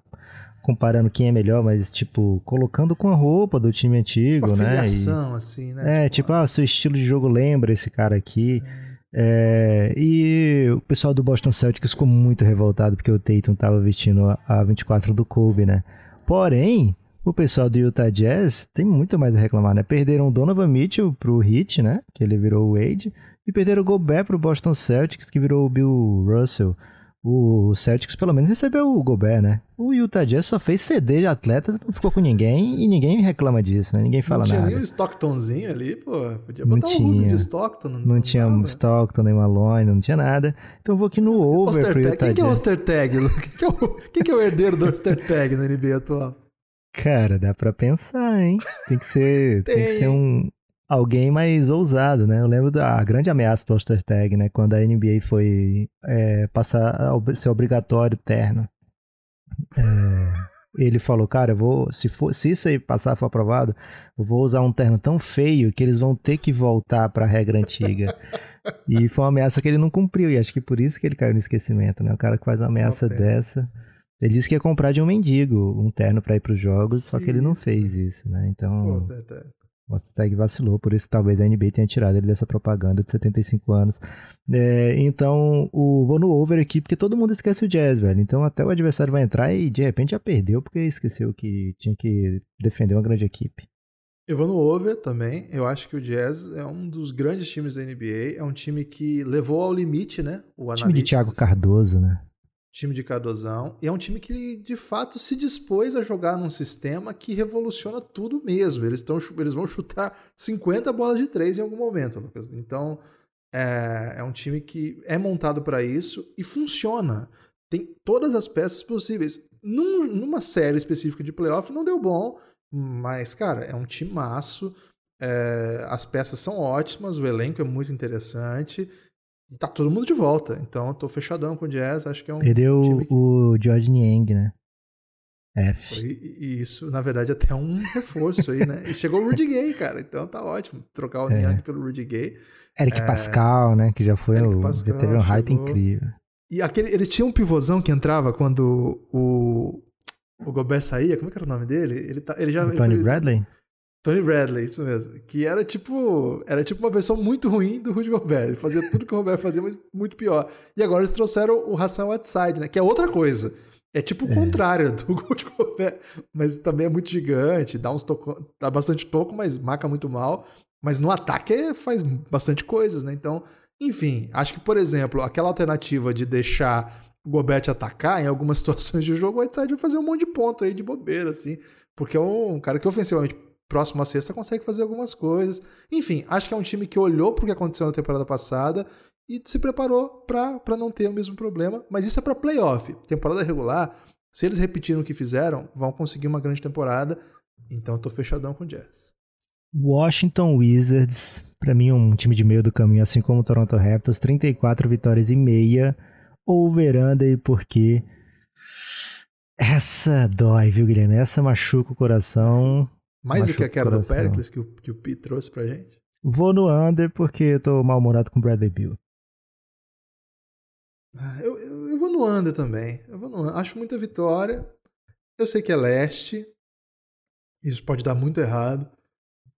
comparando quem é melhor, mas, tipo, colocando com a roupa do time antigo, tipo né? E, assim, né? É, tipo, tipo ah, seu estilo de jogo lembra esse cara aqui. É. É, e o pessoal do Boston Celtics ficou muito revoltado porque o Tatum tava vestindo a 24 do Kobe, né? Porém, o pessoal do Utah Jazz tem muito mais a reclamar, né? Perderam o Donovan Mitchell pro Heat, né? Que ele virou o Wade. E perderam o Gobert pro Boston Celtics, que virou o Bill Russell. O Celtics pelo menos recebeu o Gobert, né? O Utah Jazz só fez CD de atletas, não ficou com ninguém e ninguém reclama disso, né? Ninguém fala nada. Não tinha nem o Stocktonzinho ali, pô. Podia botar não tinha. um de Stockton. Não, não tinha nada. Stockton, nem Malone, não tinha nada. Então eu vou aqui no over pro Utah Quem que é o Ostertag? Quem, é o, quem que é o herdeiro do Ostertag na NBA atual? Cara, dá pra pensar, hein? Tem que ser, tem. tem que ser um, alguém mais ousado, né? Eu lembro da grande ameaça do Ostertag, né? Quando a NBA foi é, passar a ser obrigatório terno. É, ele falou, cara, eu vou, se, for, se isso aí passar for aprovado, eu vou usar um terno tão feio que eles vão ter que voltar para a regra antiga. e foi uma ameaça que ele não cumpriu, e acho que por isso que ele caiu no esquecimento, né? O cara que faz uma ameaça dessa. Ele disse que ia comprar de um mendigo um terno para ir para os jogos, só que ele não fez isso, né? Então. Com certeza. O Tag vacilou, por isso que talvez a NBA tenha tirado ele dessa propaganda de 75 anos. É, então, o, vou no over aqui, porque todo mundo esquece o Jazz, velho. Então, até o adversário vai entrar e de repente já perdeu, porque esqueceu que tinha que defender uma grande equipe. Eu vou no over também. Eu acho que o Jazz é um dos grandes times da NBA. É um time que levou ao limite, né? O time de Thiago Cardoso, né? Time de Cardozão. E é um time que, de fato, se dispôs a jogar num sistema que revoluciona tudo mesmo. Eles, tão, eles vão chutar 50 bolas de três em algum momento, Lucas. Então, é, é um time que é montado para isso e funciona. Tem todas as peças possíveis. Num, numa série específica de playoff não deu bom, mas, cara, é um time. É, as peças são ótimas, o elenco é muito interessante. E tá todo mundo de volta. Então eu tô fechadão com o Jazz. Acho que é um. Perdeu que... o George Niang, né? F. E, isso, na verdade, até um reforço aí, né? E chegou o Rudy Gay, cara. Então tá ótimo. Trocar o é. Niang pelo Rudy Gay. Eric é... Pascal, né? Que já foi Eric o. Pascal, já teve um hype chegou. incrível. E aquele, ele tinha um pivôzão que entrava quando o, o Gobert saía. Como é que era o nome dele? Ele, tá, ele já. Tony ele, Bradley? Tony Bradley, isso mesmo. Que era tipo. Era tipo uma versão muito ruim do Rudy Gobert. Ele fazia tudo que o Gobert fazia, mas muito pior. E agora eles trouxeram o Hassan Whiteside, né? Que é outra coisa. É tipo o é. contrário do Rudy Gobert. Mas também é muito gigante, dá uns toco, dá bastante toco, mas marca muito mal. Mas no ataque é, faz bastante coisas, né? Então, enfim, acho que, por exemplo, aquela alternativa de deixar o Gobert atacar em algumas situações de jogo, o Whiteside vai fazer um monte de ponto aí de bobeira, assim. Porque é um cara que ofensivamente próximo sexta consegue fazer algumas coisas. Enfim, acho que é um time que olhou para o que aconteceu na temporada passada e se preparou para não ter o mesmo problema. Mas isso é para playoff. Temporada regular, se eles repetirem o que fizeram, vão conseguir uma grande temporada. Então eu tô fechadão com o Jazz. Washington Wizards, para mim um time de meio do caminho, assim como o Toronto Raptors, 34 vitórias e meia, over-under, porque essa dói, viu, Guilherme? Essa machuca o coração. Mais do que aquela do Pericles que o, que o Pi trouxe pra gente? Vou no under porque eu tô mal-humorado com o Bradley Bill. Ah, eu, eu, eu, vou no under também. Eu vou no Acho muita vitória. Eu sei que é leste. Isso pode dar muito errado.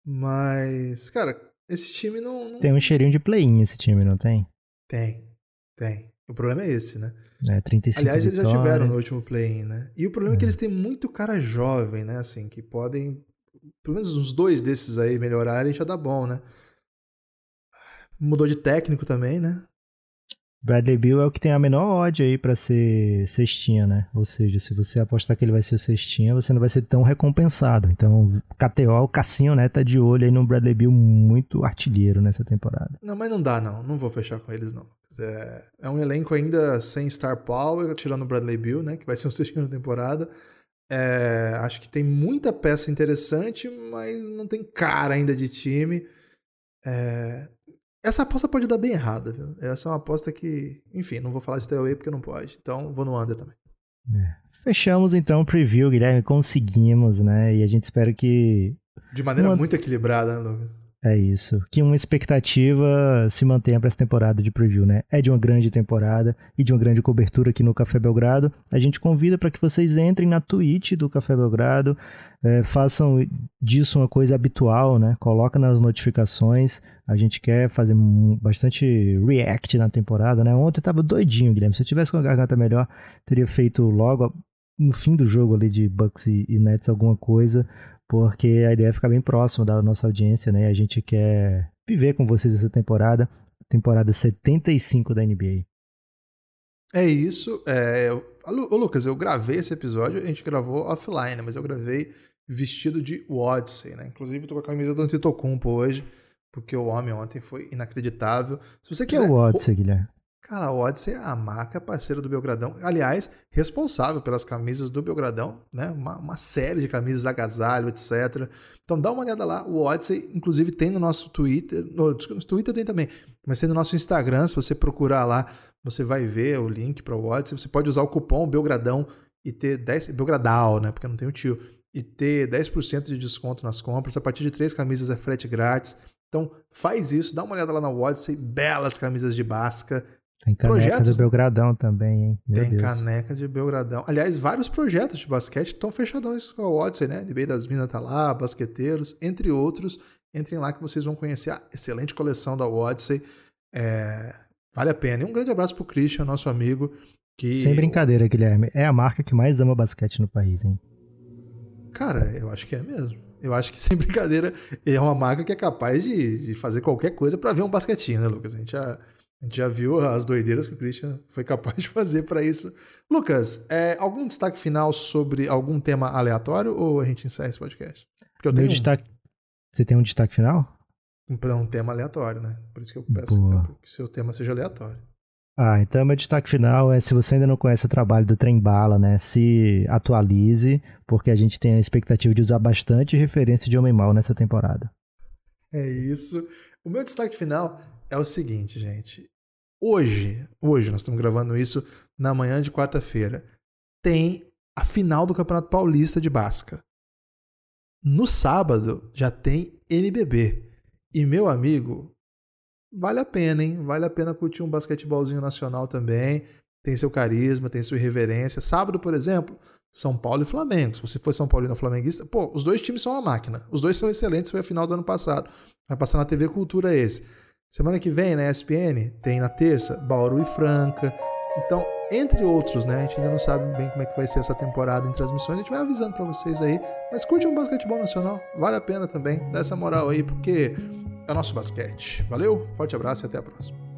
Mas, cara, esse time não. não... Tem um cheirinho de play-in esse time, não tem? Tem, tem. O problema é esse, né? É, 35 Aliás, eles já tiveram no último play-in, né? E o problema é. é que eles têm muito cara jovem, né? Assim, que podem pelo menos uns dois desses aí melhorarem já dá bom, né? Mudou de técnico também, né? Bradley Bill é o que tem a menor odd aí para ser cestinha, né? Ou seja, se você apostar que ele vai ser cestinha, você não vai ser tão recompensado. Então, KTO, o Cassinho, né, tá de olho aí no Bradley Bill muito artilheiro nessa temporada. Não, mas não dá não, não vou fechar com eles não. É, é um elenco ainda sem star power, tirando o Bradley Bill, né, que vai ser um cestinha na temporada. É, acho que tem muita peça interessante, mas não tem cara ainda de time. É, essa aposta pode dar bem errada, viu? Essa é uma aposta que, enfim, não vou falar stay away porque não pode. Então vou no under também. É. Fechamos então o preview, Guilherme. Conseguimos, né? E a gente espera que. De maneira uma... muito equilibrada, né, Lucas? É isso. Que uma expectativa se mantenha para essa temporada de preview, né? É de uma grande temporada e de uma grande cobertura aqui no Café Belgrado. A gente convida para que vocês entrem na Twitch do Café Belgrado, é, façam disso uma coisa habitual, né? Coloca nas notificações. A gente quer fazer bastante react na temporada, né? Ontem tava doidinho, Guilherme. Se eu tivesse com a garganta melhor, teria feito logo no fim do jogo ali de Bucks e Nets alguma coisa porque a ideia é ficar bem próximo da nossa audiência, né? A gente quer viver com vocês essa temporada, temporada 75 da NBA. É isso. É, ô Lucas, eu gravei esse episódio, a gente gravou offline, mas eu gravei vestido de Odyssey, né? Inclusive, eu tô com a camisa do Antetokounmpo hoje, porque o homem ontem foi inacreditável. Se você quiser... Que é o Odyssey, Guilherme? Cara, a Odyssey é a marca parceira do Belgradão. Aliás, responsável pelas camisas do Belgradão, né? Uma, uma, série de camisas, agasalho, etc. Então dá uma olhada lá. O Odyssey, inclusive, tem no nosso Twitter. No, no Twitter tem também, mas tem no nosso Instagram. Se você procurar lá, você vai ver o link para o Odyssey. Você pode usar o cupom Belgradão e ter 10. Belgradal, né? Porque não tenho tio. E ter 10% de desconto nas compras. A partir de três camisas é frete grátis. Então faz isso, dá uma olhada lá na Odyssey, belas camisas de Basca. Tem caneca projetos, do Belgradão também, hein? Meu tem Deus. caneca de Belgradão. Aliás, vários projetos de basquete estão fechadões com a Odyssey, né? NBA das Minas tá lá, Basqueteiros, entre outros. Entrem lá que vocês vão conhecer a excelente coleção da Odyssey. É, vale a pena. E um grande abraço pro Christian, nosso amigo. Que... Sem brincadeira, Guilherme. É a marca que mais ama basquete no país, hein? Cara, eu acho que é mesmo. Eu acho que, sem brincadeira, é uma marca que é capaz de, de fazer qualquer coisa para ver um basquetinho, né, Lucas? A gente já, a gente já viu as doideiras que o Christian foi capaz de fazer para isso. Lucas, é, algum destaque final sobre algum tema aleatório ou a gente encerra esse podcast? Porque eu tenho destaque... Um... Você tem um destaque final? Para um tema aleatório, né? Por isso que eu peço Boa. que seu tema seja aleatório. Ah, então meu destaque final é se você ainda não conhece o trabalho do Trem Bala, né, se atualize, porque a gente tem a expectativa de usar bastante referência de Homem Mal nessa temporada. É isso. O meu destaque final é o seguinte, gente. Hoje, hoje nós estamos gravando isso na manhã de quarta-feira, tem a final do Campeonato Paulista de Basca. No sábado já tem NBB. E meu amigo, vale a pena, hein? Vale a pena curtir um basquetebolzinho nacional também. Tem seu carisma, tem sua irreverência. Sábado, por exemplo, São Paulo e Flamengo. Se você for São Paulino ou flamenguista, pô, os dois times são uma máquina. Os dois são excelentes, foi a final do ano passado. Vai passar na TV Cultura esse. Semana que vem, na ESPN, tem na terça, Bauru e Franca. Então, entre outros, né? A gente ainda não sabe bem como é que vai ser essa temporada em transmissões. A gente vai avisando para vocês aí. Mas curte um basquetebol nacional. Vale a pena também. Dá essa moral aí, porque é nosso basquete. Valeu, forte abraço e até a próxima.